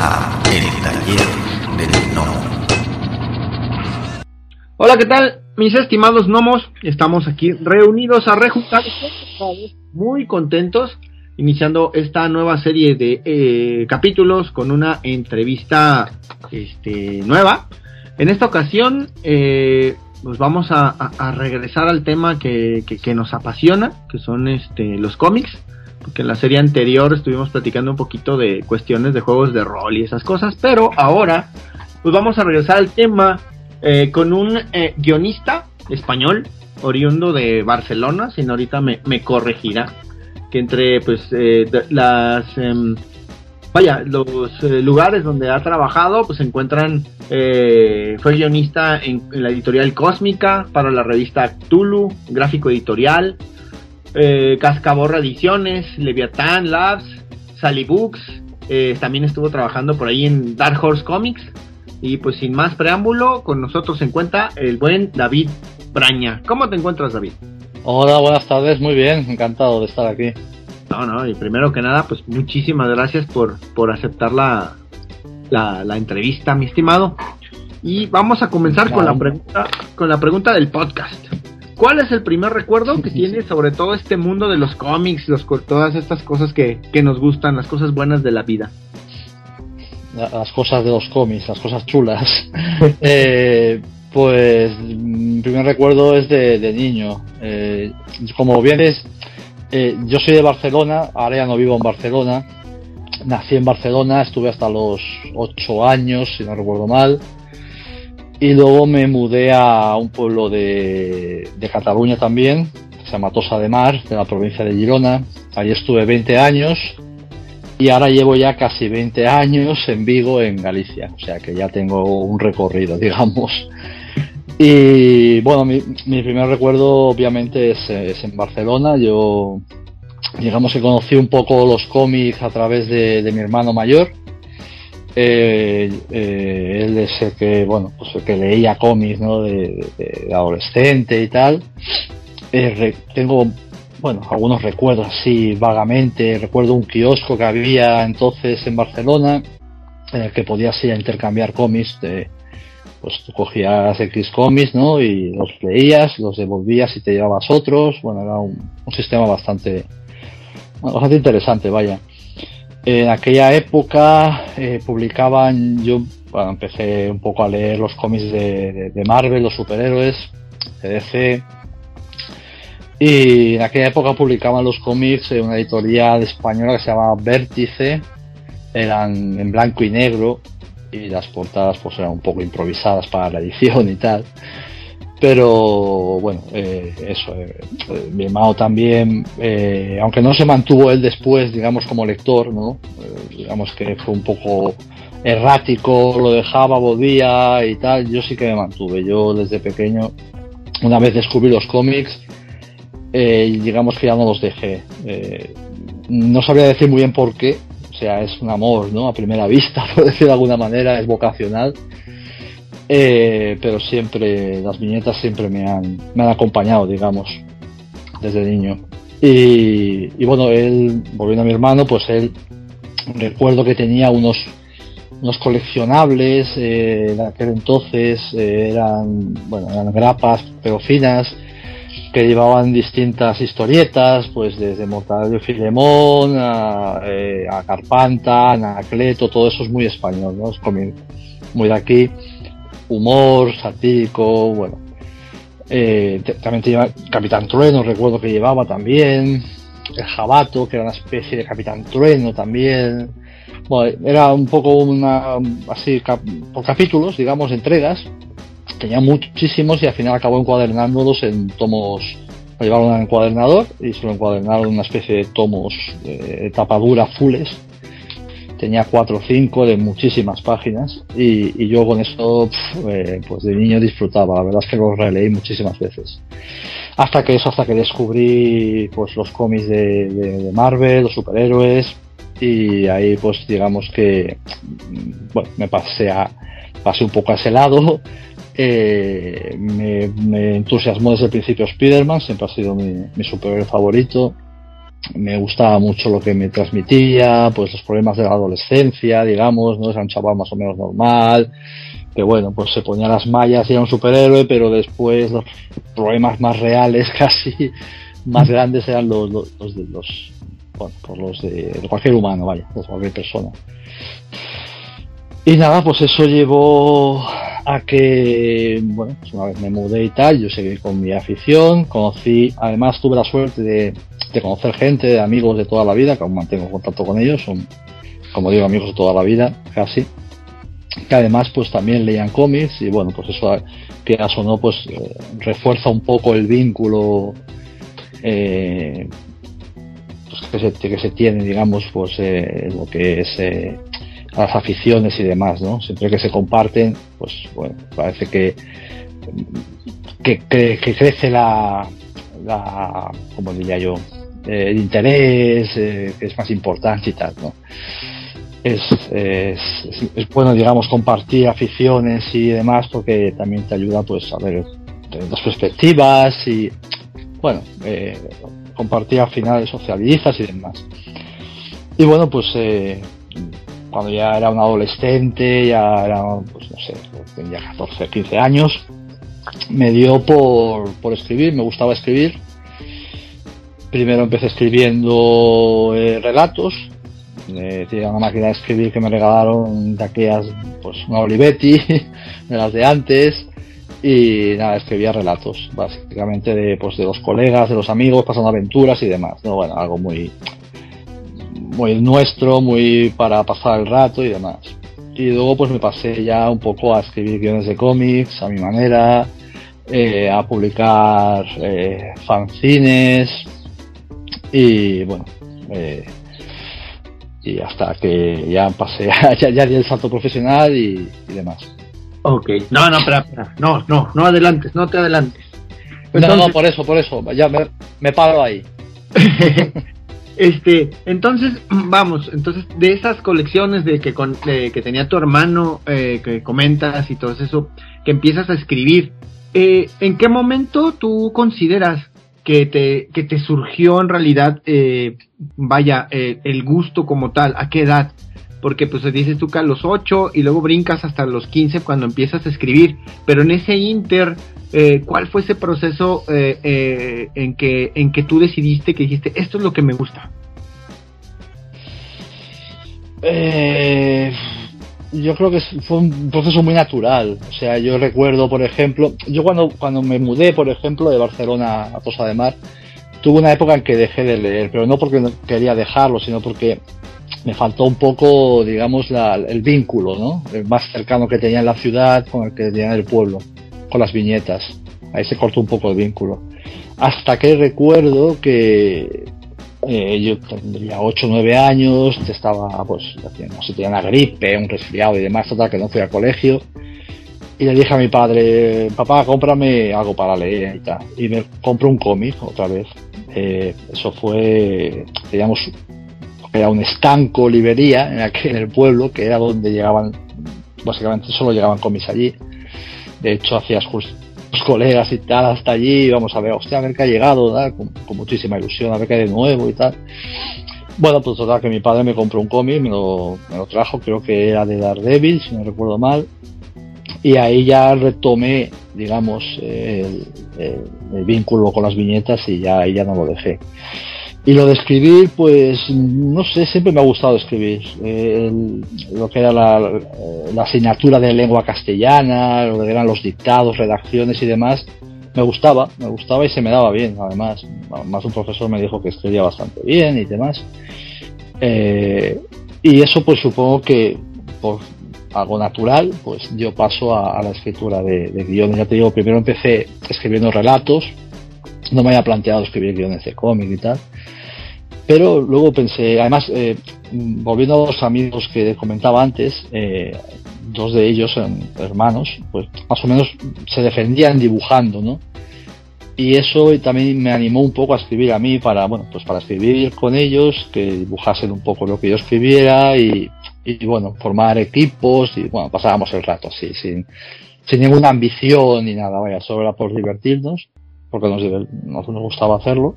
a El Taller del Gnomo. Hola, ¿qué tal? Mis estimados gnomos, estamos aquí reunidos a rejuntar muy contentos, iniciando esta nueva serie de eh, capítulos con una entrevista este, nueva. En esta ocasión, eh, pues vamos a, regresar al tema que, que, que, nos apasiona, que son este, los cómics, porque en la serie anterior estuvimos platicando un poquito de cuestiones de juegos de rol y esas cosas, pero ahora pues vamos a regresar al tema eh, con un eh, guionista español, oriundo de Barcelona, si no ahorita me, me corregirá, que entre pues eh, las... em, vaya, los eh, lugares donde ha trabajado, pues se encuentran, eh, fue guionista en, la editorial Cósmica, para la revista Tulu, gráfico editorial, eh, Cascaborra Ediciones, Leviatán Labs, Sally Books, eh, también estuvo trabajando por ahí en Dark Horse Comics, y pues sin más preámbulo, con nosotros se encuentra el buen David Braña. ¿Cómo te encuentras, David? Hola, buenas tardes, muy bien, encantado de estar aquí. No, no, y primero que nada, pues muchísimas gracias por, por aceptar la, la, la entrevista, mi estimado. Y vamos a comenzar con la pregunta, con la pregunta del podcast. ¿Cuál es el primer recuerdo que tienes sobre todo este mundo de los cómics, los, todas estas cosas que, que nos gustan, las cosas buenas de la vida? Las cosas de los cómics, las cosas chulas. eh, pues mi primer recuerdo es de, de niño. Eh, como bien es, eh, yo soy de Barcelona, ahora ya no vivo en Barcelona. Nací en Barcelona, estuve hasta los 8 años, si no recuerdo mal. Y luego me mudé a un pueblo de, de Cataluña también, que se llama Tosa de Mar, de la provincia de Girona. Allí estuve 20 años. Y ahora llevo ya casi 20 años en Vigo, en Galicia. O sea que ya tengo un recorrido, digamos. Y bueno, mi, mi primer recuerdo obviamente es, es, en Barcelona. Yo, digamos que conocí un poco los cómics a través de, de mi hermano mayor. Eh, eh, él es el que, bueno, pues el que leía cómics, ¿no? De, adolescente y tal. Eh, tengo, bueno, algunos recuerdos así vagamente. Recuerdo un kiosco que había entonces en Barcelona en el que podías ir a intercambiar cómics de, pues tú cogías X cómics, ¿no? Y los leías, los devolvías y te llevabas otros. Bueno, era un, un sistema bastante, bastante interesante, vaya. En aquella época eh, publicaban, yo empecé un poco a leer los cómics de, Marvel, los superhéroes, de DC. Y en aquella época publicaban los cómics en una editorial española que se llamaba Vértice. Eran en blanco y negro y las portadas pues eran un poco improvisadas para la edición y tal pero bueno eh, eso eh, mi hermano también eh, aunque no se mantuvo él después digamos como lector no eh, digamos que fue un poco errático lo dejaba volvía y tal yo sí que me mantuve yo desde pequeño una vez descubrí los cómics eh, digamos que ya no los dejé no sabría decir muy bien por qué o sea, es un amor, ¿no? A primera vista, por decir de alguna manera, es vocacional. Eh, pero siempre, las viñetas siempre me han, me han acompañado, digamos, desde niño. Y, bueno, él, volviendo a mi hermano, pues él, recuerdo que tenía unos, unos coleccionables, eh, en aquel entonces eh, eran, bueno, eran grapas, pero finas, que llevaban distintas historietas, pues desde Mortadelo y Filemón a, eh, a Carpanta, todo eso es muy español, ¿no? Es muy de aquí, humor, satírico, bueno. Eh, también te Capitán Trueno, recuerdo que llevaba también, el Jabato, que era una especie de Capitán Trueno también. Bueno, era un poco una, así, por capítulos, digamos, entregas, tenía muchísimos y al final acabó encuadernándolos en tomos lo llevaron al encuadernador y se lo encuadernaron en una especie de tomos de tapadura fules tenía cuatro o cinco de muchísimas páginas y, yo con eso eh, pues de niño disfrutaba. La verdad es que los releí muchísimas veces. Hasta que eso hasta que descubrí pues los cómics de, Marvel los superhéroes y ahí pues digamos que bueno me pasé a pasé un poco a ese lado. Eh, me, me, entusiasmó desde el principio Spider-Man, siempre ha sido mi superhéroe favorito. Me gustaba mucho lo que me transmitía, pues los problemas de la adolescencia, digamos, no era un chaval más o menos normal, que bueno, pues se ponía las mallas y era un superhéroe, pero después los problemas más reales, casi más grandes, eran los, los, de los, bueno, por los de, cualquier humano, vaya, de cualquier persona. Y nada, pues eso llevó a que, bueno, pues una vez me mudé y tal, yo seguí con mi afición, conocí, además tuve la suerte de, de conocer gente, de amigos de toda la vida, que aún mantengo contacto con ellos, son, como digo, amigos de toda la vida, casi, que además pues también leían cómics y bueno, pues eso que o no, pues eh, refuerza un poco el vínculo eh, pues, que, se, que se tiene, digamos, pues eh, lo que es las aficiones y demás, ¿no? Siempre que se comparten, pues bueno, parece que, que, crece la, la, diría yo, eh, el interés, eh, es más importante y tal, ¿no? Es, bueno, digamos, compartir aficiones y demás porque también te ayuda pues a ver las perspectivas y, bueno, eh, compartir al final socializas y demás. Y bueno, pues eh, cuando ya era un adolescente, ya era, pues no sé, tenía 14, 15 años, me dio por, por escribir, me gustaba escribir. Primero empecé escribiendo eh, relatos, tenía una máquina de escribir que me regalaron de aquellas, pues una Olivetti, de las de antes, y nada, escribía relatos, básicamente de, pues, de los colegas, de los amigos, pasando aventuras y demás, ¿no? Bueno, algo muy, muy nuestro, muy para pasar el rato y demás. Y luego pues me pasé ya un poco a escribir guiones de cómics a mi manera, eh, a publicar eh, fanzines y bueno, eh, y hasta que ya pasé, ya, ya di el salto profesional y, y demás. Ok, no, no, espera, espera, no, no, no adelantes, no te adelantes. Entonces... No, no, por eso, por eso, ya me, me paro ahí. Este, entonces, vamos, entonces de esas colecciones de que, con, de, que tenía tu hermano, eh, que comentas y todo eso, que empiezas a escribir, eh, ¿en qué momento tú consideras que te, que te surgió en realidad, eh, vaya, eh, el gusto como tal? ¿A qué edad? Porque pues dices tú que a los 8 y luego brincas hasta los 15 cuando empiezas a escribir, pero en ese inter eh, ¿cuál fue ese proceso eh, eh, en, que, en que tú decidiste que dijiste, esto es lo que me gusta? Yo creo que fue un proceso muy natural. O sea, yo recuerdo, por ejemplo, yo cuando, cuando me mudé, por ejemplo, de Barcelona a Posa de Mar, tuve una época en que dejé de leer, pero no porque quería dejarlo, sino porque me faltó un poco, digamos, el vínculo, ¿no? El más cercano que tenía en la ciudad con el que tenía en el pueblo con las viñetas. Ahí se cortó un poco el vínculo. Hasta que recuerdo que eh, yo tendría 8 o 9 años, estaba, pues, no sé, tenía una gripe, un resfriado y demás, total, que no fui al colegio. Y le dije a mi padre, papá, cómprame algo para leer y tal. Y me compró un cómic otra vez. Eh, eso fue, digamos, era un estanco, librería, en, aquel, en el pueblo, que era donde llegaban, básicamente solo llegaban cómics allí. De hecho, hacías los colegas y tal hasta allí, vamos a ver, hostia, a ver qué ha llegado, Con, muchísima ilusión, a ver qué hay de nuevo y tal. Bueno, pues total, que mi padre me compró un cómic, me lo, me lo trajo, creo que era de Daredevil, si no recuerdo mal. Y ahí ya retomé, digamos, el, el vínculo con las viñetas y ya ahí ya no lo dejé. Y lo de escribir, pues no sé, siempre me ha gustado escribir. Eh, lo que era la, la, asignatura de lengua castellana, lo que eran los dictados, redacciones y demás, me gustaba, me gustaba y se me daba bien, además. Más un profesor me dijo que escribía bastante bien y demás. Eh, y eso pues supongo que por algo natural, pues dio paso a, a la escritura de, de guiones. Ya te digo, primero empecé escribiendo relatos, no me había planteado escribir guiones de cómic y tal. Pero luego pensé, además, eh, volviendo a los amigos que comentaba antes, eh, dos de ellos eran hermanos, pues más o menos se defendían dibujando, ¿no? Y eso también me animó un poco a escribir a mí para, bueno, pues para escribir con ellos, que dibujasen un poco lo que yo escribiera y, bueno, formar equipos y bueno, pasábamos el rato así, sin, sin ninguna ambición ni nada, vaya, solo era por divertirnos, porque nos, nos gustaba hacerlo.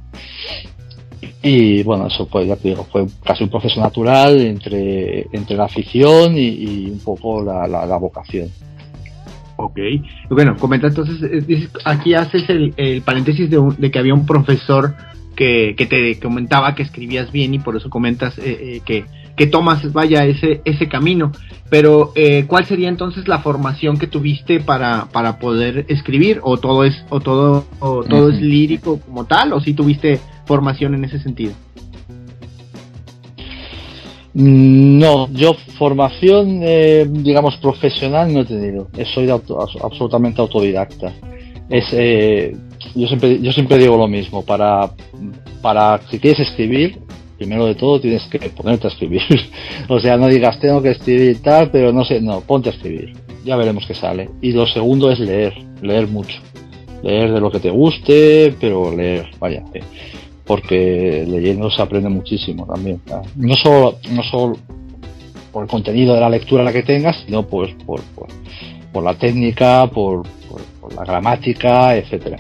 Y bueno, eso pues ya te digo, fue casi un proceso natural entre, entre la afición y, un poco la, la, vocación. Ok, bueno, comenta entonces, eh, aquí haces el, el paréntesis de, de, que había un profesor que, que, te comentaba que escribías bien y por eso comentas eh, eh, que, que tomas, vaya, ese, ese camino. Pero, eh, ¿cuál sería entonces la formación que tuviste para, para poder escribir? ¿O todo es, o todo, o todo es lírico como tal? ¿O si tuviste formación en ese sentido? Mm, no, yo formación, eh, digamos, profesional no he tenido. Soy absolutamente autodidacta. Es, eh, yo siempre, yo siempre digo lo mismo. Para, para si quieres escribir, primero de todo tienes que ponerte a escribir. o sea, no digas tengo que escribir tal, pero no sé, no, ponte a escribir. Ya veremos qué sale. Y lo segundo es leer, leer mucho. Leer de lo que te guste, pero leer, vaya. Eh, porque leyendo se aprende muchísimo también. No solo, no solo por el contenido de la lectura la que tengas, sino pues por, por, la técnica, por, por, la gramática, etcétera.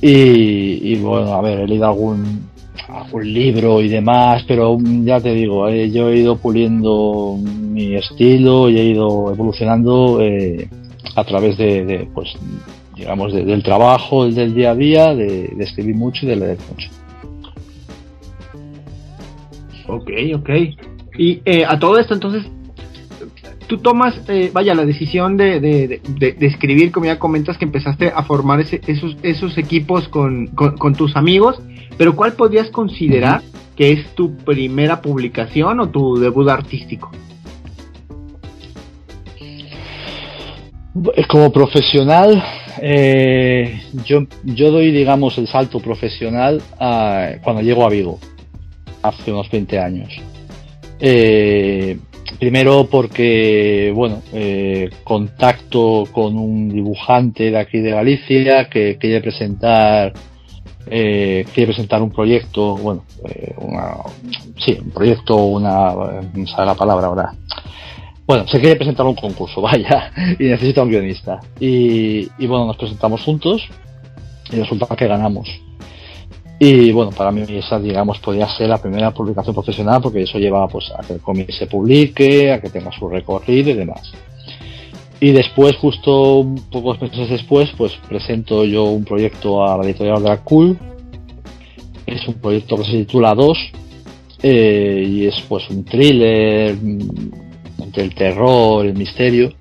Y, bueno, a ver, he leído algún algún libro y demás, pero ya te digo, eh, yo he ido puliendo mi estilo y he ido evolucionando eh, a través de, pues, digamos, del trabajo, del día a día, de, escribir mucho y de leer mucho. Ok, ok. Y eh, a todo esto, entonces, tú tomas, vaya, la decisión de, de, escribir, como ya comentas, que empezaste a formar ese, esos, esos equipos con, con tus amigos pero ¿cuál podrías considerar que es tu primera publicación o tu debut artístico? Como profesional, eh, yo, yo doy, digamos, el salto profesional cuando llego a Vigo, hace unos 20 años. Eh, primero porque, bueno, eh, contacto con un dibujante de aquí de Galicia que quiere presentar eh, quiere presentar un proyecto, bueno, eh, una, sí, un proyecto, una, no sabe la palabra ahora. Bueno, se quiere presentar un concurso, vaya, y necesita un guionista. Y, bueno, nos presentamos juntos y resulta que ganamos. Y bueno, para mí esa, digamos, podría ser la primera publicación profesional porque eso lleva pues, a que el cómic se publique, a que tenga su recorrido y demás. Y después, justo pocos meses después, pues presento yo un proyecto a la editorial de la Cool. Es un proyecto que se titula 2 eh, y es pues un thriller mm, entre el terror, el misterio.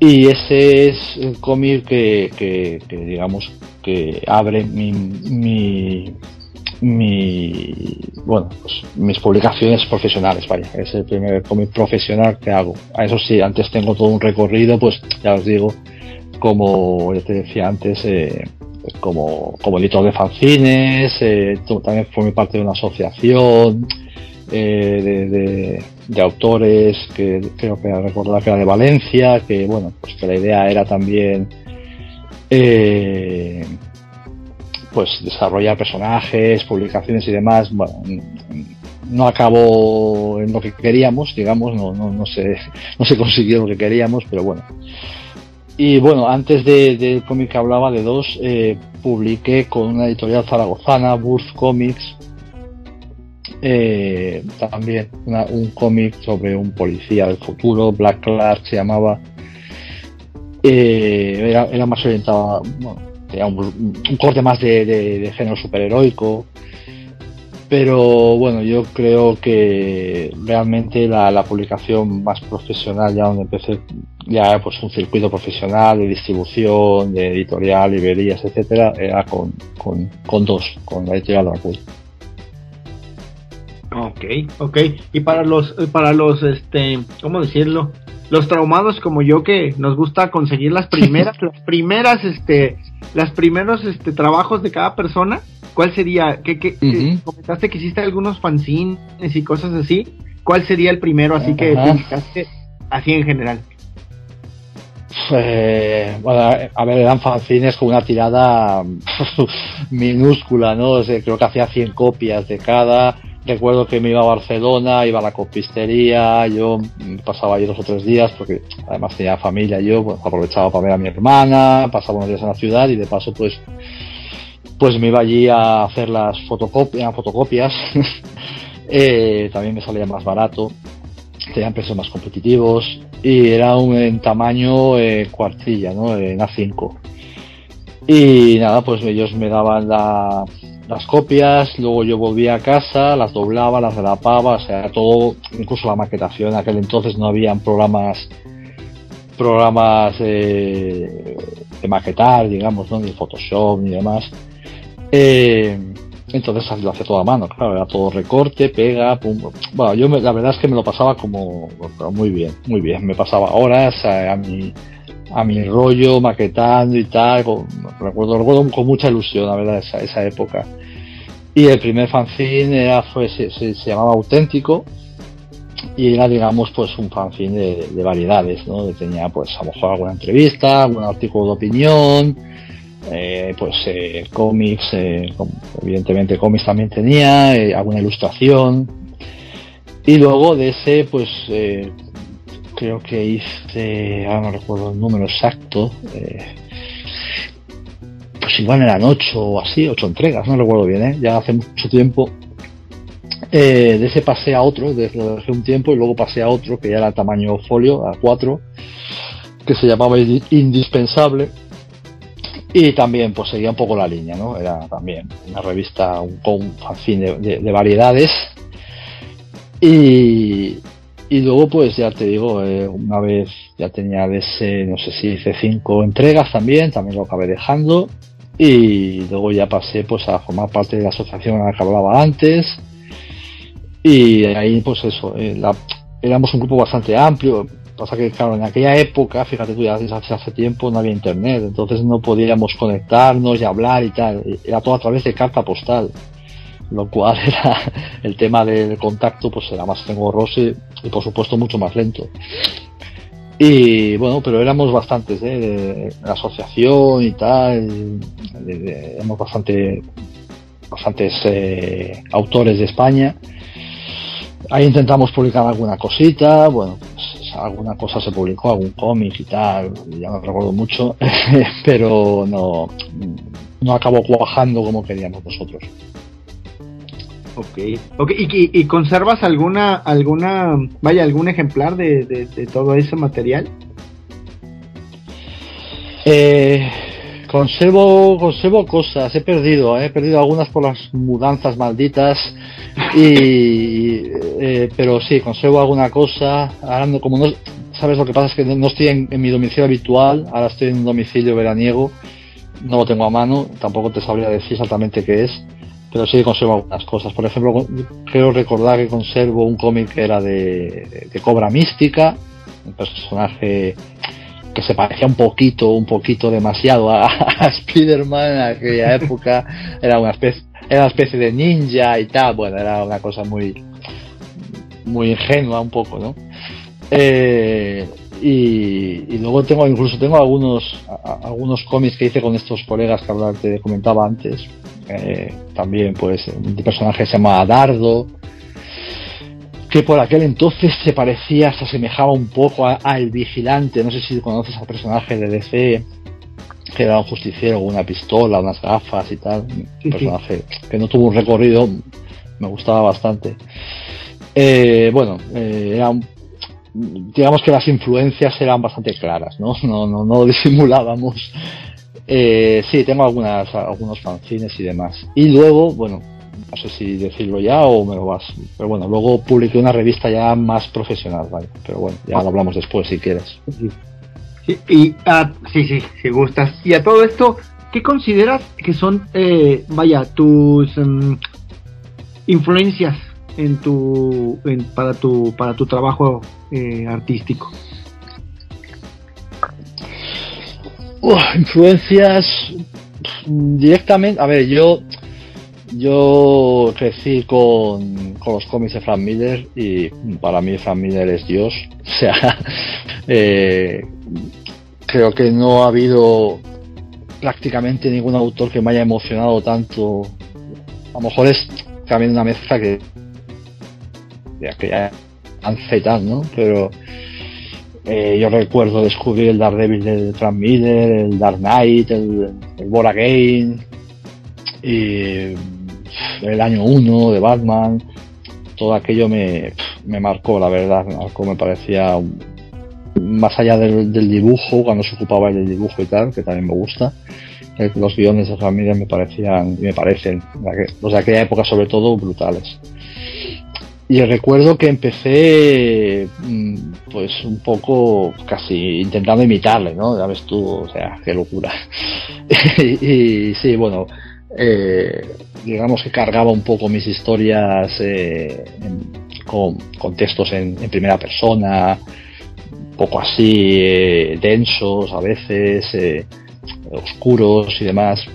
Y ese es el cómic que, que, digamos que abre mi, mi, bueno pues mis publicaciones profesionales vaya es el primer cómic profesional que hago a eso sí antes tengo todo un recorrido pues ya os digo como ya te decía antes eh, pues como, como editor de fanzines eh, también formé parte de una asociación eh, de, autores que creo que recordar que era de Valencia que bueno pues que la idea era también eh, pues desarrollar personajes, publicaciones y demás, bueno, no acabó en lo que queríamos, digamos, no, no, no, se, no se consiguió lo que queríamos, pero bueno. Y bueno, antes del de cómic que hablaba de dos, eh, publiqué con una editorial zaragozana, Burst Comics, eh, también un cómic sobre un policía del futuro, Black Clark se llamaba. Eh, era, más orientado, bueno, un, corte más de, género superheroico. Pero bueno, yo creo que realmente la, publicación más profesional, ya donde empecé, ya pues un circuito profesional de distribución, de editorial, librerías, etcétera, era con, con, dos, con la editorial Dracul. Ok, ok. Y para los, para los, este, ¿cómo decirlo? Los traumados como yo que nos gusta conseguir las primeras, las primeras, este, las primeros este, trabajos de cada persona, ¿cuál sería? ¿Qué, qué, comentaste que hiciste algunos fanzines y cosas así. ¿Cuál sería el primero así que publicaste así en general? Eh, bueno, a ver, eran fanzines con una tirada minúscula, ¿no? creo que hacía 100 copias de cada. Recuerdo que me iba a Barcelona, iba a la copistería, yo pasaba allí dos o tres días porque además tenía familia, yo pues, aprovechaba para ver a mi hermana, pasaba unos días en la ciudad y de paso pues pues me iba allí a hacer las fotocopias, fotocopias. Eh, también me salía más barato, tenían precios más competitivos y era un tamaño eh, cuartilla, ¿no? En A5. Y nada, pues ellos me daban las copias, luego yo volvía a casa, las doblaba, las relapaba, o sea, todo, incluso la maquetación, en aquel entonces no habían programas programas de maquetar, digamos, ¿no? ni Photoshop ni demás. Eh, entonces lo hacía todo a mano, claro, era todo recorte, pega, pum. Bueno, yo la verdad es que me lo pasaba como muy bien, muy bien. Me pasaba horas a, mi a mi rollo maquetando y tal. recuerdo, recuerdo con mucha ilusión, la verdad, esa, esa época. Y el primer fanzine era, fue, se, llamaba Auténtico y era, digamos, pues un fanzine de, de variedades, ¿no? Tenía, pues, a lo mejor alguna entrevista, algún artículo de opinión, eh, pues eh, cómics, eh, evidentemente cómics también tenía, alguna ilustración. Y luego de ese, pues creo que hice, ahora no recuerdo el número exacto, pues igual eran ocho o así, ocho entregas, no recuerdo bien, ya hace mucho tiempo. de ese pasé a otro, desde hace un tiempo, y luego pasé a otro que ya era tamaño folio, a cuatro, que se llamaba Indispensable y también pues seguía un poco la línea, ¿no? Era también una revista, un, un fanzine de, variedades. Y, y luego pues ya te digo, eh, una vez ya tenía ese, no sé si hice cinco entregas también, también lo acabé dejando. Y luego ya pasé pues a formar parte de la asociación a la que hablaba antes. Y ahí pues eso, eh, éramos un grupo bastante amplio, Pasa que, claro, en aquella época, fíjate tú, ya hace, hace tiempo no había internet, entonces no podíamos conectarnos y hablar y tal. Era todo a través de carta postal. Lo cual era el tema del contacto, pues era más engorroso y, por supuesto mucho más lento. Y bueno, pero éramos bastantes, ¿eh? de, la asociación y tal, éramos bastante, bastantes eh, autores de España. Ahí intentamos publicar alguna cosita, bueno, pues alguna cosa se publicó, algún cómic y tal, ya no recuerdo mucho, pero no, no acabó cuajando como queríamos nosotros. Ok, okay. ¿Y, conservas alguna, alguna, vaya, algún ejemplar de, de, todo ese material? Eh, conservo, conservo cosas, he perdido, eh, he perdido algunas por las mudanzas malditas y, eh, pero sí, conservo alguna cosa. Ahora no, como no, sabes lo que pasa es que no, estoy en, mi domicilio habitual, ahora estoy en un domicilio veraniego, no lo tengo a mano, tampoco te sabría decir exactamente qué es, pero sí conservo algunas cosas. Por ejemplo, creo recordar que conservo un cómic que era de, de Cobra Mística, un personaje que se parecía un poquito, un poquito demasiado a, a Spider-Man en aquella época, era una especie era una especie de ninja y tal, bueno, era una cosa muy muy ingenua un poco, ¿no? Eh, y, luego tengo incluso tengo algunos algunos cómics que hice con estos colegas que te comentaba antes eh, también pues un personaje se llama Dardo que por aquel entonces se parecía se asemejaba un poco al vigilante no sé si conoces al personaje de DC que era un justiciero con una pistola, unas gafas y tal. Un personaje que no tuvo un recorrido, me gustaba bastante. Eh, bueno, eh, digamos que las influencias eran bastante claras, ¿no? No, no, no disimulábamos. Eh, sí, tengo algunas, algunos fanzines y demás. Y luego, bueno, no sé si decirlo ya o me lo vas. Pero bueno, luego publiqué una revista ya más profesional, ¿vale? Pero bueno, ya lo hablamos después si quieres. Y, ah, sí, sí, si gustas. Y a todo esto, ¿qué consideras que son, eh, vaya, tus em, influencias en tu, para tu, para tu trabajo eh, artístico? influencias directamente, a ver, yo yo crecí con, con los cómics de Frank Miller y para mí Frank Miller es Dios. O sea, eh, creo que no ha habido prácticamente ningún autor que me haya emocionado tanto. A lo mejor es también una mezcla que, que ya tal, ¿no? Pero eh, yo recuerdo descubrir el Daredevil de Frank Miller, el Dark Knight, el, el Bora Game, y el año 1 de Batman, todo aquello me, me marcó, la verdad, marcó, me parecía más allá del, dibujo, cuando se ocupaba del dibujo y tal, que también me gusta, eh, los guiones de familia me parecían, me parecen, los de aquella época sobre todo, brutales. Y recuerdo que empecé, mm, pues un poco casi intentando imitarle, ¿no? Ya ves tú, o sea, qué locura. y, sí, bueno, eh, digamos que cargaba un poco mis historias eh, con, textos en, primera persona, un poco así eh, densos a veces, oscuros y demás.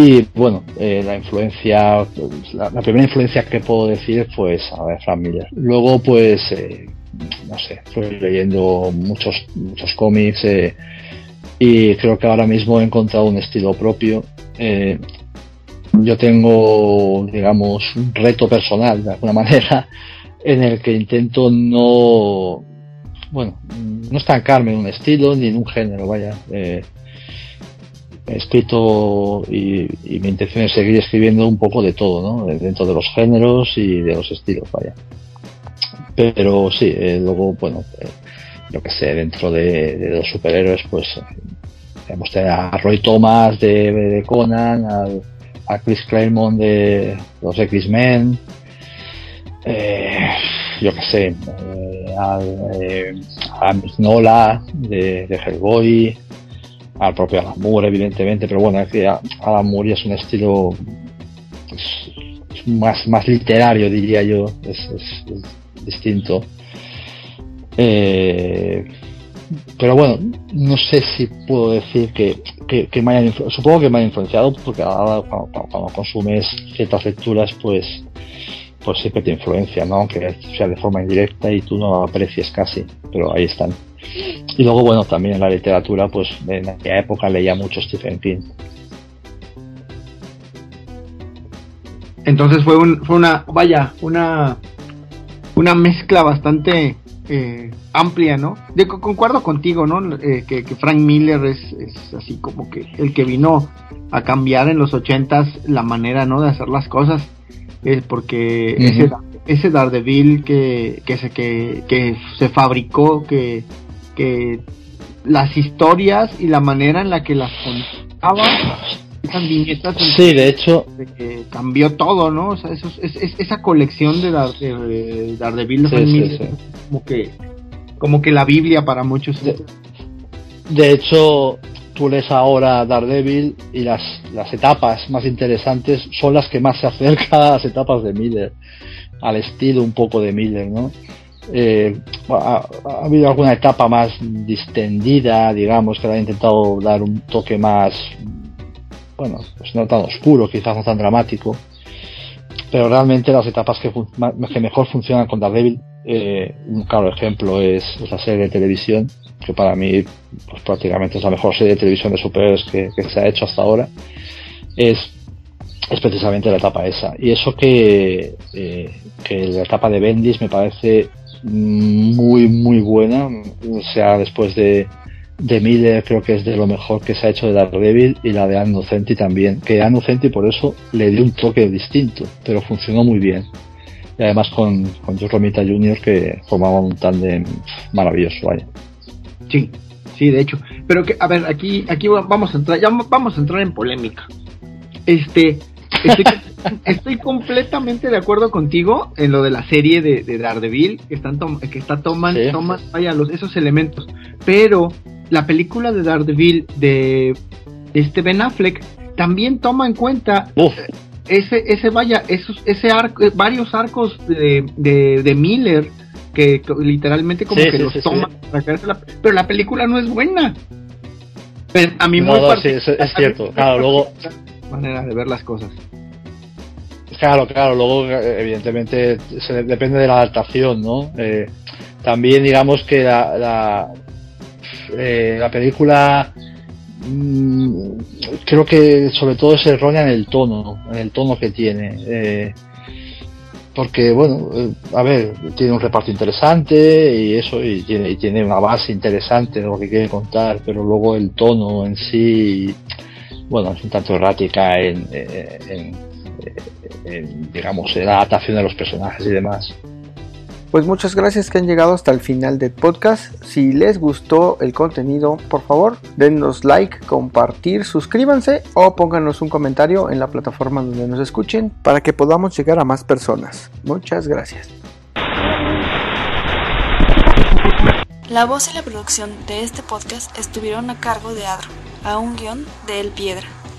Y bueno, la influencia, la, primera influencia que puedo decir, pues, a ver, Frank Miller. Luego, pues, no sé, fui leyendo muchos, muchos cómics y creo que ahora mismo he encontrado un estilo propio. Eh, yo tengo, digamos, un reto personal de alguna manera en el que intento no, bueno, no estancarme en un estilo ni en un género, vaya. Eh, he escrito y, mi intención es seguir escribiendo un poco de todo, ¿no? Dentro de los géneros y de los estilos, vaya. Pero sí, eh, luego, bueno, yo que sé, dentro de, los superhéroes, pues tenemos a Roy Thomas de, Conan, a Chris Claremont de los X-Men, eh, yo que sé, eh, eh, a Nola de, de Hellboy, al propio Alan Moore, evidentemente, pero bueno, es que Alan Moore es un estilo pues, más, más literario, diría yo, es, distinto. Eh, pero bueno, no sé si puedo decir que, que, me hayan supongo que me hayan influenciado porque cuando, consumes ciertas lecturas pues pues siempre te influencia, ¿no? aunque sea de forma indirecta y tú no aprecies casi, pero ahí están. Y luego bueno, también en la literatura pues en aquella época leía mucho Stephen King. Entonces fue, un, fue una, vaya, una, una mezcla bastante eh, amplia, ¿no? De, concuerdo contigo, ¿no? Eh, que, Frank Miller es, así como que el que vino a cambiar en los ochentas la manera, ¿no? De hacer las cosas. Es porque ese, ese Daredevil que, que, se, que, se fabricó, que, que las historias y la manera en la que las contaba esas viñetas sí de hecho que cambió todo no o sea eso, es, esa colección de, Daredevil de Miller como que como que la Biblia para muchos. De, hecho, tú lees ahora Daredevil y las, las etapas más interesantes son las que más se acercan a las etapas de Miller, al estilo un poco de Miller, ¿no? Eh, ha, habido alguna etapa más distendida, digamos, que le ha intentado dar un toque más, bueno, pues no tan oscuro, quizás no tan dramático, pero realmente las etapas que, que mejor funcionan con Daredevil eh, un claro ejemplo es la serie de televisión, que para mí pues, prácticamente es la mejor serie de televisión de superhéroes que, se ha hecho hasta ahora. Es, es precisamente la etapa esa. Y eso que, eh, que la etapa de Bendis me parece muy, muy buena. O sea, después de, de Miller creo que es de lo mejor que se ha hecho de Daredevil y la de Anno también. Que Anno por eso le dio un toque distinto, pero funcionó muy bien y además con, con Joe Romita Jr. que formaba un tándem maravilloso, vaya. Sí, sí, de hecho. Pero que, a ver, aquí, aquí vamos a entrar, ya vamos a entrar en polémica. Este, estoy, completamente de acuerdo contigo en lo de la serie de, de Daredevil, que están que está tomando, vaya, los, esos elementos. Pero la película de Daredevil de este Ben Affleck también toma en cuenta ese, ese vaya, esos, ese arco, varios arcos de, de, Miller que, literalmente como que los toma pero la película no es buena. a mí muy es, cierto, claro, luego manera de ver las cosas. Claro, claro, luego evidentemente se, depende de la adaptación, ¿no? Eh, también digamos que la, la, eh, la película Mm, creo que sobre todo es errónea en el tono, en el tono que tiene. Eh, porque, bueno, eh, a ver, tiene un reparto interesante y eso, y tiene, una base interesante de lo que quiere contar, pero luego el tono en sí bueno, es un tanto errática en, digamos, en la adaptación de los personajes y demás. Pues muchas gracias que han llegado hasta el final del podcast. Si les gustó el contenido, por favor, denos like, compartir, suscríbanse o pónganos un comentario en la plataforma donde nos escuchen para que podamos llegar a más personas. Muchas gracias. La voz y la producción de este podcast estuvieron a cargo de Adro, a un guion de El Piedra.